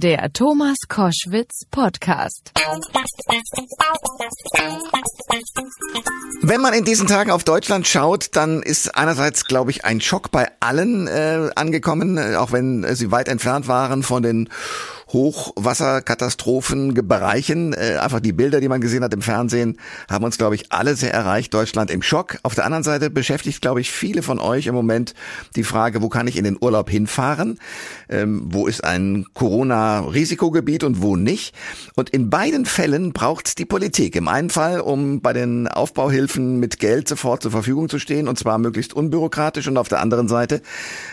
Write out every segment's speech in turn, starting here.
Der Thomas Koschwitz Podcast. Wenn man in diesen Tagen auf Deutschland schaut, dann ist einerseits, glaube ich, ein Schock bei allen äh, angekommen, äh, auch wenn äh, sie weit entfernt waren von den Hochwasserkatastrophen Bereichen. Äh, einfach die Bilder, die man gesehen hat im Fernsehen, haben uns, glaube ich, alle sehr erreicht. Deutschland im Schock. Auf der anderen Seite beschäftigt, glaube ich, viele von euch im Moment die Frage, wo kann ich in den Urlaub hinfahren? Ähm, wo ist ein Corona-Risikogebiet und wo nicht? Und in beiden Fällen braucht es die Politik. Im einen Fall, um bei den Aufbauhilfen mit Geld sofort zur Verfügung zu stehen und zwar möglichst unbürokratisch und auf der anderen Seite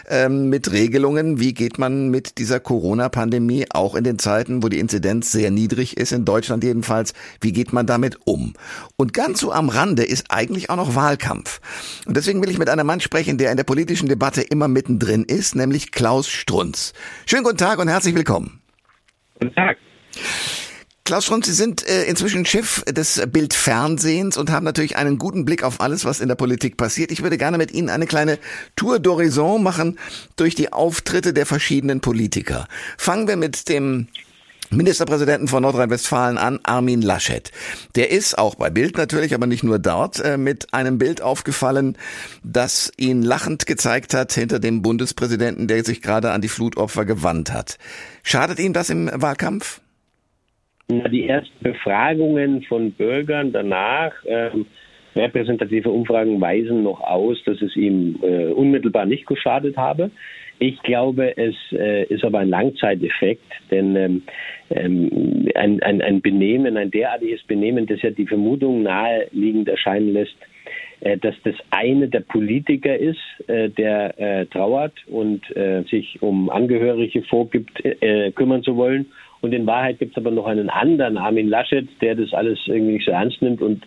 ähm, mit Regelungen, wie geht man mit dieser Corona-Pandemie auch in den Zeiten, wo die Inzidenz sehr niedrig ist, in Deutschland jedenfalls, wie geht man damit um? Und ganz so am Rande ist eigentlich auch noch Wahlkampf. Und deswegen will ich mit einem Mann sprechen, der in der politischen Debatte immer mittendrin ist, nämlich Klaus Strunz. Schönen guten Tag und herzlich willkommen. Guten Tag. Klaus Strunz, Sie sind äh, inzwischen Chef des Bildfernsehens und haben natürlich einen guten Blick auf alles, was in der Politik passiert. Ich würde gerne mit Ihnen eine kleine Tour d'horizon machen durch die Auftritte der verschiedenen Politiker. Fangen wir mit dem Ministerpräsidenten von Nordrhein-Westfalen an, Armin Laschet. Der ist auch bei Bild natürlich, aber nicht nur dort, äh, mit einem Bild aufgefallen, das ihn lachend gezeigt hat hinter dem Bundespräsidenten, der sich gerade an die Flutopfer gewandt hat. Schadet ihm das im Wahlkampf? Die ersten Befragungen von Bürgern danach, ähm, repräsentative Umfragen weisen noch aus, dass es ihm äh, unmittelbar nicht geschadet habe. Ich glaube, es äh, ist aber ein Langzeiteffekt, denn ähm, ähm, ein, ein, ein Benehmen, ein derartiges Benehmen, das ja die Vermutung naheliegend erscheinen lässt, äh, dass das eine der Politiker ist, äh, der äh, trauert und äh, sich um Angehörige vorgibt, äh, kümmern zu wollen und in Wahrheit gibt es aber noch einen anderen, Armin Laschet, der das alles irgendwie nicht so ernst nimmt und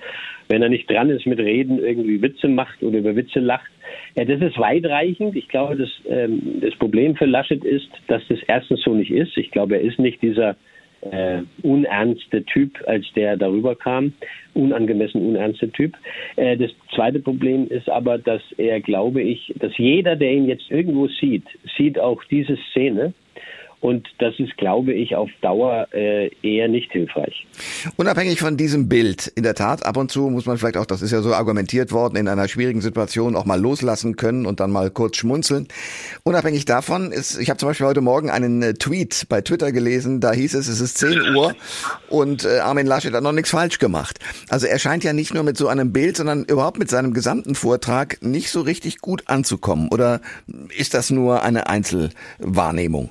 wenn er nicht dran ist mit Reden, irgendwie Witze macht oder über Witze lacht. Ja, das ist weitreichend. Ich glaube, das, ähm, das Problem für Laschet ist, dass das erstens so nicht ist. Ich glaube, er ist nicht dieser äh, unernste Typ, als der darüber kam, unangemessen unernste Typ. Äh, das zweite Problem ist aber, dass er, glaube ich, dass jeder, der ihn jetzt irgendwo sieht, sieht auch diese Szene und das ist, glaube ich, auf Dauer äh, eher nicht hilfreich. Unabhängig von diesem Bild, in der Tat, ab und zu muss man vielleicht auch, das ist ja so argumentiert worden, in einer schwierigen Situation auch mal loslassen können und dann mal kurz schmunzeln. Unabhängig davon ist, ich habe zum Beispiel heute Morgen einen äh, Tweet bei Twitter gelesen, da hieß es, es ist 10 Uhr und äh, Armin Laschet hat noch nichts falsch gemacht. Also er scheint ja nicht nur mit so einem Bild, sondern überhaupt mit seinem gesamten Vortrag nicht so richtig gut anzukommen. Oder ist das nur eine Einzelwahrnehmung?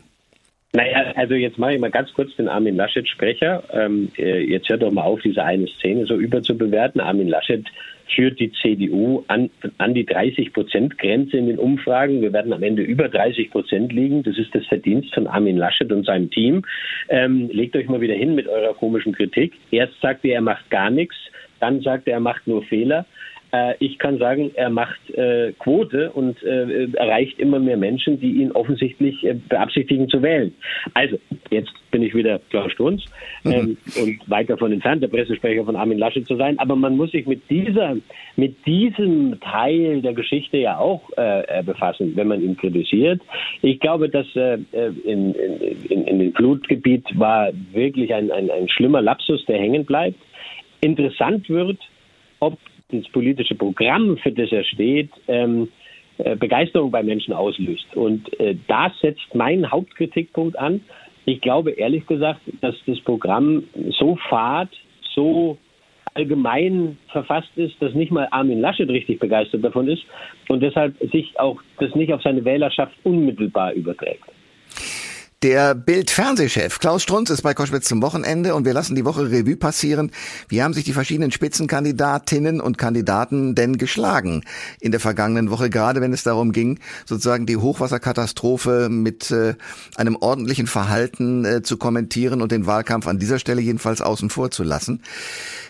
Naja, also jetzt mache ich mal ganz kurz den Armin Laschet Sprecher. Ähm, äh, jetzt hört doch mal auf, diese eine Szene so überzubewerten. Armin Laschet führt die CDU an, an die 30 Prozent Grenze in den Umfragen. Wir werden am Ende über 30 Prozent liegen. Das ist das Verdienst von Armin Laschet und seinem Team. Ähm, legt euch mal wieder hin mit eurer komischen Kritik. Erst sagt er, er macht gar nichts. Dann sagt er, er macht nur Fehler. Äh, ich kann sagen, er macht äh, Quote und äh, erreicht immer mehr Menschen, die ihn offensichtlich äh, beabsichtigen zu wählen. Also, jetzt bin ich wieder Klaus Strunz mhm. ähm, und weit davon entfernt, der Pressesprecher von Armin Laschet zu sein. Aber man muss sich mit dieser, mit diesem Teil der Geschichte ja auch äh, befassen, wenn man ihn kritisiert. Ich glaube, dass äh, in, in, in dem Flutgebiet war wirklich ein, ein, ein schlimmer Lapsus, der hängen bleibt. Interessant wird, ob das politische Programm, für das er steht, ähm, äh, Begeisterung bei Menschen auslöst. Und äh, da setzt mein Hauptkritikpunkt an. Ich glaube ehrlich gesagt, dass das Programm so fad, so allgemein verfasst ist, dass nicht mal Armin Laschet richtig begeistert davon ist und deshalb sich auch das nicht auf seine Wählerschaft unmittelbar überträgt. Der Bild-Fernsehchef Klaus Strunz ist bei Koschwitz zum Wochenende und wir lassen die Woche Revue passieren. Wie haben sich die verschiedenen Spitzenkandidatinnen und Kandidaten denn geschlagen in der vergangenen Woche, gerade wenn es darum ging, sozusagen die Hochwasserkatastrophe mit äh, einem ordentlichen Verhalten äh, zu kommentieren und den Wahlkampf an dieser Stelle jedenfalls außen vor zu lassen.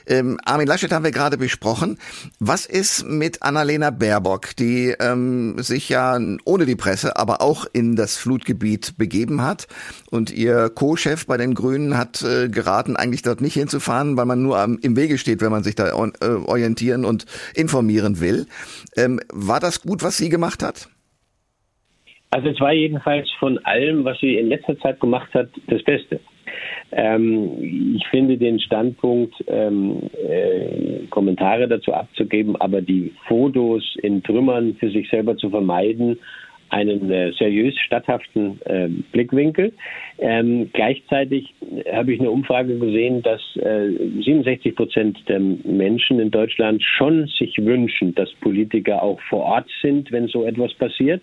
Ähm, Armin Laschet haben wir gerade besprochen. Was ist mit Annalena Baerbock, die ähm, sich ja ohne die Presse, aber auch in das Flutgebiet begeben hat? Und ihr Co-Chef bei den Grünen hat äh, geraten, eigentlich dort nicht hinzufahren, weil man nur am, im Wege steht, wenn man sich da äh, orientieren und informieren will. Ähm, war das gut, was sie gemacht hat? Also es war jedenfalls von allem, was sie in letzter Zeit gemacht hat, das Beste. Ähm, ich finde den Standpunkt, ähm, äh, Kommentare dazu abzugeben, aber die Fotos in Trümmern für sich selber zu vermeiden, einen äh, seriös statthaften äh, Blickwinkel. Ähm, gleichzeitig habe ich eine Umfrage gesehen, dass äh, 67 Prozent der Menschen in Deutschland schon sich wünschen, dass Politiker auch vor Ort sind, wenn so etwas passiert.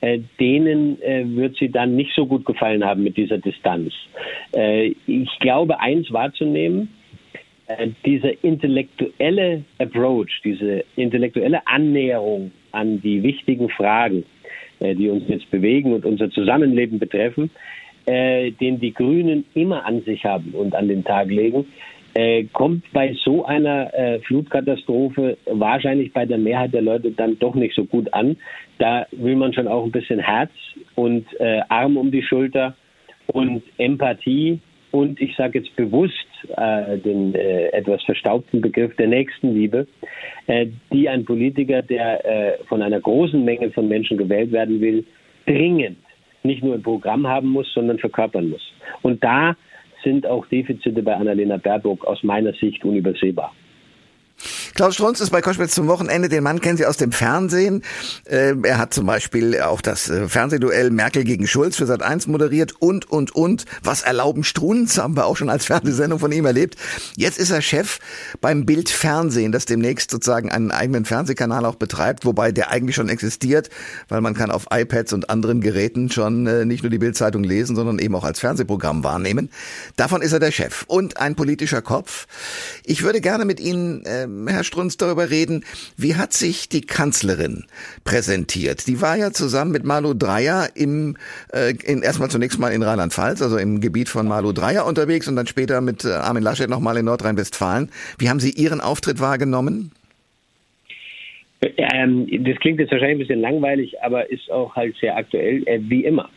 Äh, denen äh, wird sie dann nicht so gut gefallen haben mit dieser Distanz. Äh, ich glaube, eins wahrzunehmen, dieser intellektuelle Approach, diese intellektuelle Annäherung an die wichtigen Fragen, die uns jetzt bewegen und unser Zusammenleben betreffen, den die Grünen immer an sich haben und an den Tag legen, kommt bei so einer Flutkatastrophe wahrscheinlich bei der Mehrheit der Leute dann doch nicht so gut an. Da will man schon auch ein bisschen Herz und äh, Arm um die Schulter und Empathie und ich sage jetzt bewusst äh, den äh, etwas verstaubten Begriff der Nächstenliebe, äh, die ein Politiker, der äh, von einer großen Menge von Menschen gewählt werden will, dringend nicht nur im Programm haben muss, sondern verkörpern muss. Und da sind auch Defizite bei Annalena Baerbock aus meiner Sicht unübersehbar. Klaus Strunz ist bei Koschwitz zum Wochenende. Den Mann kennen Sie aus dem Fernsehen. Ähm, er hat zum Beispiel auch das äh, Fernsehduell Merkel gegen Schulz für Sat 1 moderiert und, und, und. Was erlauben Strunz haben wir auch schon als Fernsehsendung von ihm erlebt. Jetzt ist er Chef beim Bild Fernsehen, das demnächst sozusagen einen eigenen Fernsehkanal auch betreibt, wobei der eigentlich schon existiert, weil man kann auf iPads und anderen Geräten schon äh, nicht nur die Bildzeitung lesen, sondern eben auch als Fernsehprogramm wahrnehmen. Davon ist er der Chef und ein politischer Kopf. Ich würde gerne mit Ihnen, äh, Herr Strunz, darüber reden, wie hat sich die Kanzlerin präsentiert? Die war ja zusammen mit Malu Dreyer im, äh, in, erstmal zunächst mal in Rheinland-Pfalz, also im Gebiet von Malu Dreyer unterwegs und dann später mit äh, Armin Laschet nochmal in Nordrhein-Westfalen. Wie haben Sie Ihren Auftritt wahrgenommen? Ähm, das klingt jetzt wahrscheinlich ein bisschen langweilig, aber ist auch halt sehr aktuell, äh, wie immer.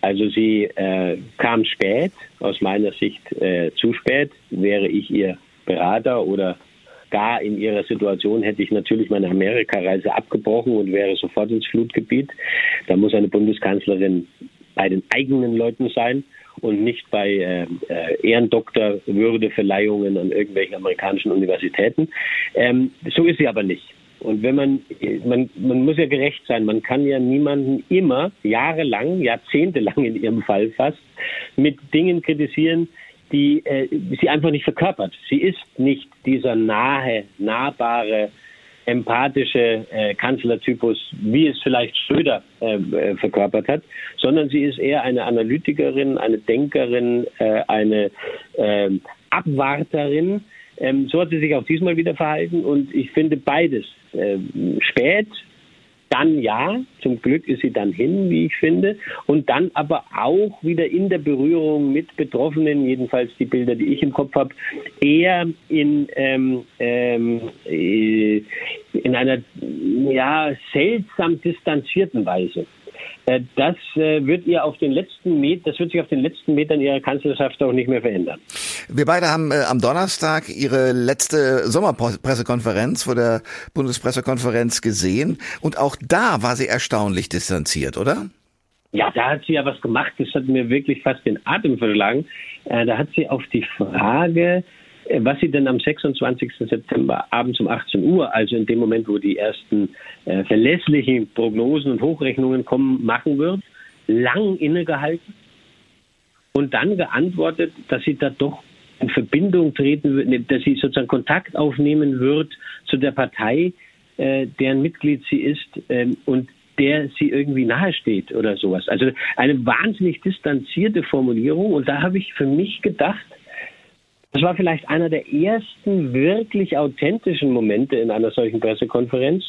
Also sie äh, kam spät, aus meiner Sicht äh, zu spät. Wäre ich ihr Berater oder gar in ihrer Situation hätte ich natürlich meine Amerikareise abgebrochen und wäre sofort ins Flutgebiet. Da muss eine Bundeskanzlerin bei den eigenen Leuten sein und nicht bei äh, äh, Ehrendoktorwürdeverleihungen an irgendwelchen amerikanischen Universitäten. Ähm, so ist sie aber nicht. Und wenn man, man, man muss ja gerecht sein, man kann ja niemanden immer, jahrelang, jahrzehntelang in ihrem Fall fast, mit Dingen kritisieren, die äh, sie einfach nicht verkörpert. Sie ist nicht dieser nahe, nahbare, empathische äh, Kanzlertypus, wie es vielleicht Schröder äh, äh, verkörpert hat, sondern sie ist eher eine Analytikerin, eine Denkerin, äh, eine äh, Abwarterin. Ähm, so hat sie sich auch diesmal wieder verhalten und ich finde beides äh, spät dann ja, zum Glück ist sie dann hin, wie ich finde, und dann aber auch wieder in der Berührung mit Betroffenen, jedenfalls die Bilder, die ich im Kopf habe, eher in, ähm, ähm, äh, in einer ja, seltsam distanzierten Weise. Äh, das äh, wird ihr auf den letzten Met das wird sich auf den letzten Metern ihrer Kanzlerschaft auch nicht mehr verändern. Wir beide haben äh, am Donnerstag Ihre letzte Sommerpressekonferenz vor der Bundespressekonferenz gesehen und auch da war sie erstaunlich distanziert, oder? Ja, da hat sie ja was gemacht, das hat mir wirklich fast den Atem verschlagen. da hat sie auf die Frage, äh, was sie denn am 26. September abends um 18 Uhr, also in dem Moment, wo die ersten äh, verlässlichen Prognosen und Hochrechnungen kommen, machen wird, lang innegehalten und dann geantwortet, dass sie da doch in Verbindung treten wird, ne, dass sie sozusagen Kontakt aufnehmen wird zu der Partei, äh, deren Mitglied sie ist ähm, und der sie irgendwie nahesteht oder sowas. Also eine wahnsinnig distanzierte Formulierung und da habe ich für mich gedacht, das war vielleicht einer der ersten wirklich authentischen Momente in einer solchen Pressekonferenz,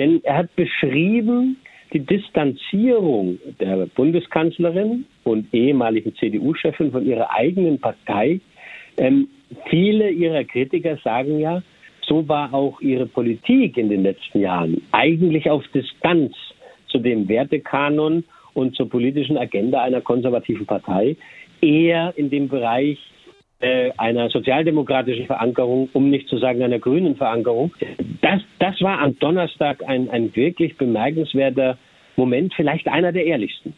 denn er hat beschrieben die Distanzierung der Bundeskanzlerin und ehemaligen CDU-Chefin von ihrer eigenen Partei. Ähm, viele ihrer Kritiker sagen ja, so war auch ihre Politik in den letzten Jahren eigentlich auf Distanz zu dem Wertekanon und zur politischen Agenda einer konservativen Partei, eher in dem Bereich einer sozialdemokratischen Verankerung, um nicht zu sagen einer grünen Verankerung. Das, das war am Donnerstag ein, ein wirklich bemerkenswerter Moment vielleicht einer der ehrlichsten.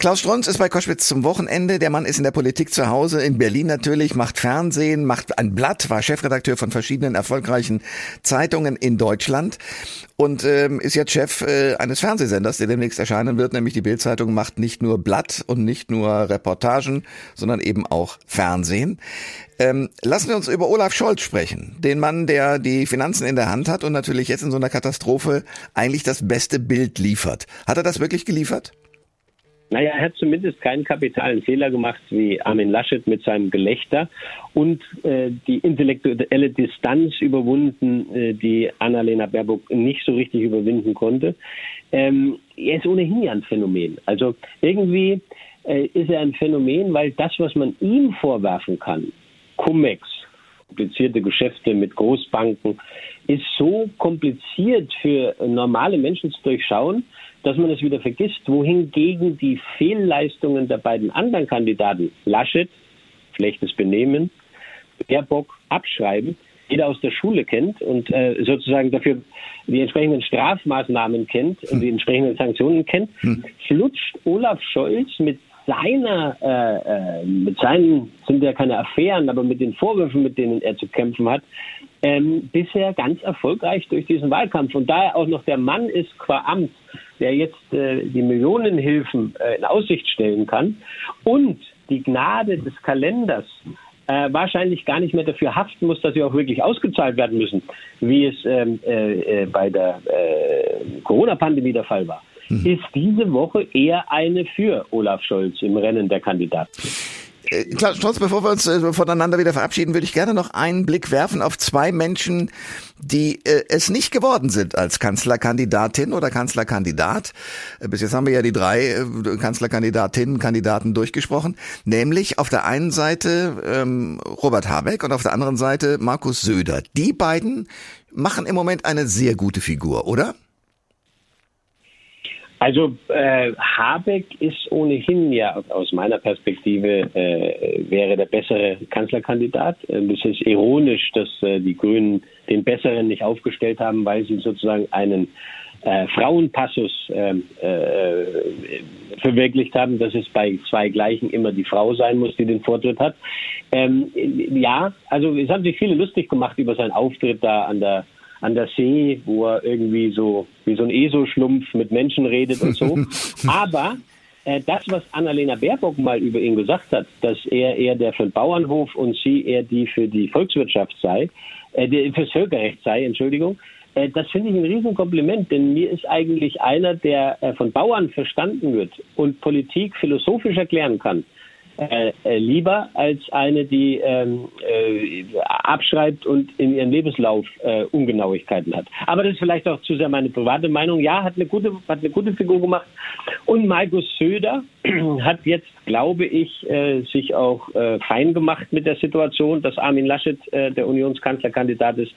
Klaus Strunz ist bei Koschwitz zum Wochenende. Der Mann ist in der Politik zu Hause, in Berlin natürlich, macht Fernsehen, macht ein Blatt, war Chefredakteur von verschiedenen erfolgreichen Zeitungen in Deutschland und ähm, ist jetzt Chef äh, eines Fernsehsenders, der demnächst erscheinen wird, nämlich die Bildzeitung macht nicht nur Blatt und nicht nur Reportagen, sondern eben auch Fernsehen. Ähm, lassen wir uns über Olaf Scholz sprechen, den Mann, der die Finanzen in der Hand hat und natürlich jetzt in so einer Katastrophe eigentlich das beste Bild liefert. Hat er das wirklich geliefert? Naja, er hat zumindest keinen kapitalen Fehler gemacht wie Armin Laschet mit seinem Gelächter und äh, die intellektuelle Distanz überwunden, äh, die Annalena Baerbock nicht so richtig überwinden konnte. Ähm, er ist ohnehin ja ein Phänomen. Also irgendwie äh, ist er ein Phänomen, weil das, was man ihm vorwerfen kann, Cum-Ex, komplizierte Geschäfte mit Großbanken, ist so kompliziert für normale Menschen zu durchschauen, dass man es wieder vergisst, wohingegen die Fehlleistungen der beiden anderen Kandidaten, Laschet, schlechtes Benehmen, Baerbock, Abschreiben, jeder aus der Schule kennt und äh, sozusagen dafür die entsprechenden Strafmaßnahmen kennt und die entsprechenden Sanktionen kennt, hm. flutscht Olaf Scholz mit seiner, äh, äh, mit seinen, sind ja keine Affären, aber mit den Vorwürfen, mit denen er zu kämpfen hat, ähm, bisher ganz erfolgreich durch diesen Wahlkampf. Und da er auch noch der Mann ist qua Amt, der jetzt äh, die Millionenhilfen äh, in Aussicht stellen kann und die Gnade des Kalenders äh, wahrscheinlich gar nicht mehr dafür haften muss, dass sie auch wirklich ausgezahlt werden müssen, wie es ähm, äh, äh, bei der äh, Corona-Pandemie der Fall war, mhm. ist diese Woche eher eine für Olaf Scholz im Rennen der Kandidaten. Äh, Klaus Stolz, bevor wir uns äh, voneinander wieder verabschieden, würde ich gerne noch einen Blick werfen auf zwei Menschen, die äh, es nicht geworden sind als Kanzlerkandidatin oder Kanzlerkandidat. Bis jetzt haben wir ja die drei Kanzlerkandidatinnen, Kandidaten durchgesprochen, nämlich auf der einen Seite ähm, Robert Habeck und auf der anderen Seite Markus Söder. Die beiden machen im Moment eine sehr gute Figur, oder? Also äh, Habeck ist ohnehin ja aus meiner Perspektive äh, wäre der bessere Kanzlerkandidat. Äh, es ist ironisch, dass äh, die Grünen den besseren nicht aufgestellt haben, weil sie sozusagen einen äh, Frauenpassus äh, äh, verwirklicht haben, dass es bei zwei Gleichen immer die Frau sein muss, die den Vortritt hat. Ähm, ja, also es haben sich viele lustig gemacht über seinen Auftritt da an der an der See, wo er irgendwie so wie so ein ESO-Schlumpf mit Menschen redet und so. Aber äh, das, was Annalena Baerbock mal über ihn gesagt hat, dass er eher der für den Bauernhof und sie eher die für die Volkswirtschaft sei, äh, der fürs Völkerrecht sei, Entschuldigung, äh, das finde ich ein Riesenkompliment, denn mir ist eigentlich einer, der äh, von Bauern verstanden wird und Politik philosophisch erklären kann, äh, äh, lieber als eine, die ähm, äh, abschreibt und in ihrem Lebenslauf äh, Ungenauigkeiten hat. Aber das ist vielleicht auch zu sehr meine private Meinung. Ja, hat eine gute, hat eine gute Figur gemacht. Und Markus Söder hat jetzt, glaube ich, äh, sich auch äh, fein gemacht mit der Situation, dass Armin Laschet der Unionskanzlerkandidat ist.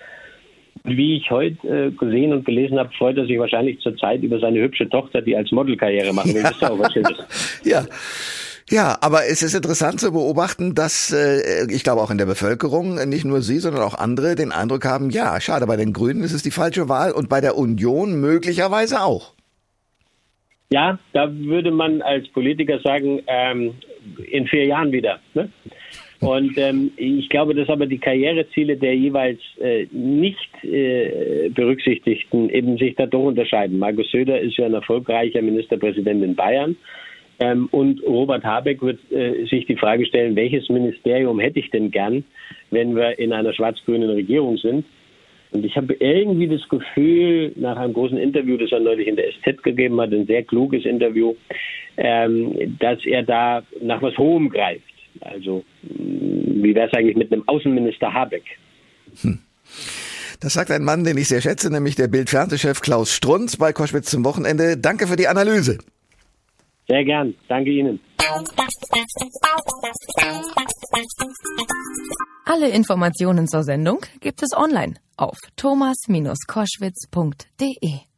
Wie ich heute gesehen und gelesen habe, freut er sich wahrscheinlich zurzeit über seine hübsche Tochter, die als Modelkarriere machen will. Das ist auch was Schönes. ja. Ja, aber es ist interessant zu beobachten, dass äh, ich glaube auch in der Bevölkerung nicht nur Sie, sondern auch andere den Eindruck haben, ja, schade, bei den Grünen ist es die falsche Wahl und bei der Union möglicherweise auch. Ja, da würde man als Politiker sagen, ähm, in vier Jahren wieder. Ne? Und ähm, ich glaube, dass aber die Karriereziele der jeweils äh, nicht äh, Berücksichtigten eben sich dadurch unterscheiden. Markus Söder ist ja ein erfolgreicher Ministerpräsident in Bayern. Ähm, und Robert Habeck wird äh, sich die Frage stellen, welches Ministerium hätte ich denn gern, wenn wir in einer schwarz-grünen Regierung sind? Und ich habe irgendwie das Gefühl, nach einem großen Interview, das er neulich in der SZ gegeben hat, ein sehr kluges Interview, ähm, dass er da nach was Hohem greift. Also, wie wäre es eigentlich mit einem Außenminister Habeck? Hm. Das sagt ein Mann, den ich sehr schätze, nämlich der Bild-Fernsehchef Klaus Strunz bei Koschwitz zum Wochenende. Danke für die Analyse. Sehr gern. Danke Ihnen. Alle Informationen zur Sendung gibt es online auf thomas-koschwitz.de.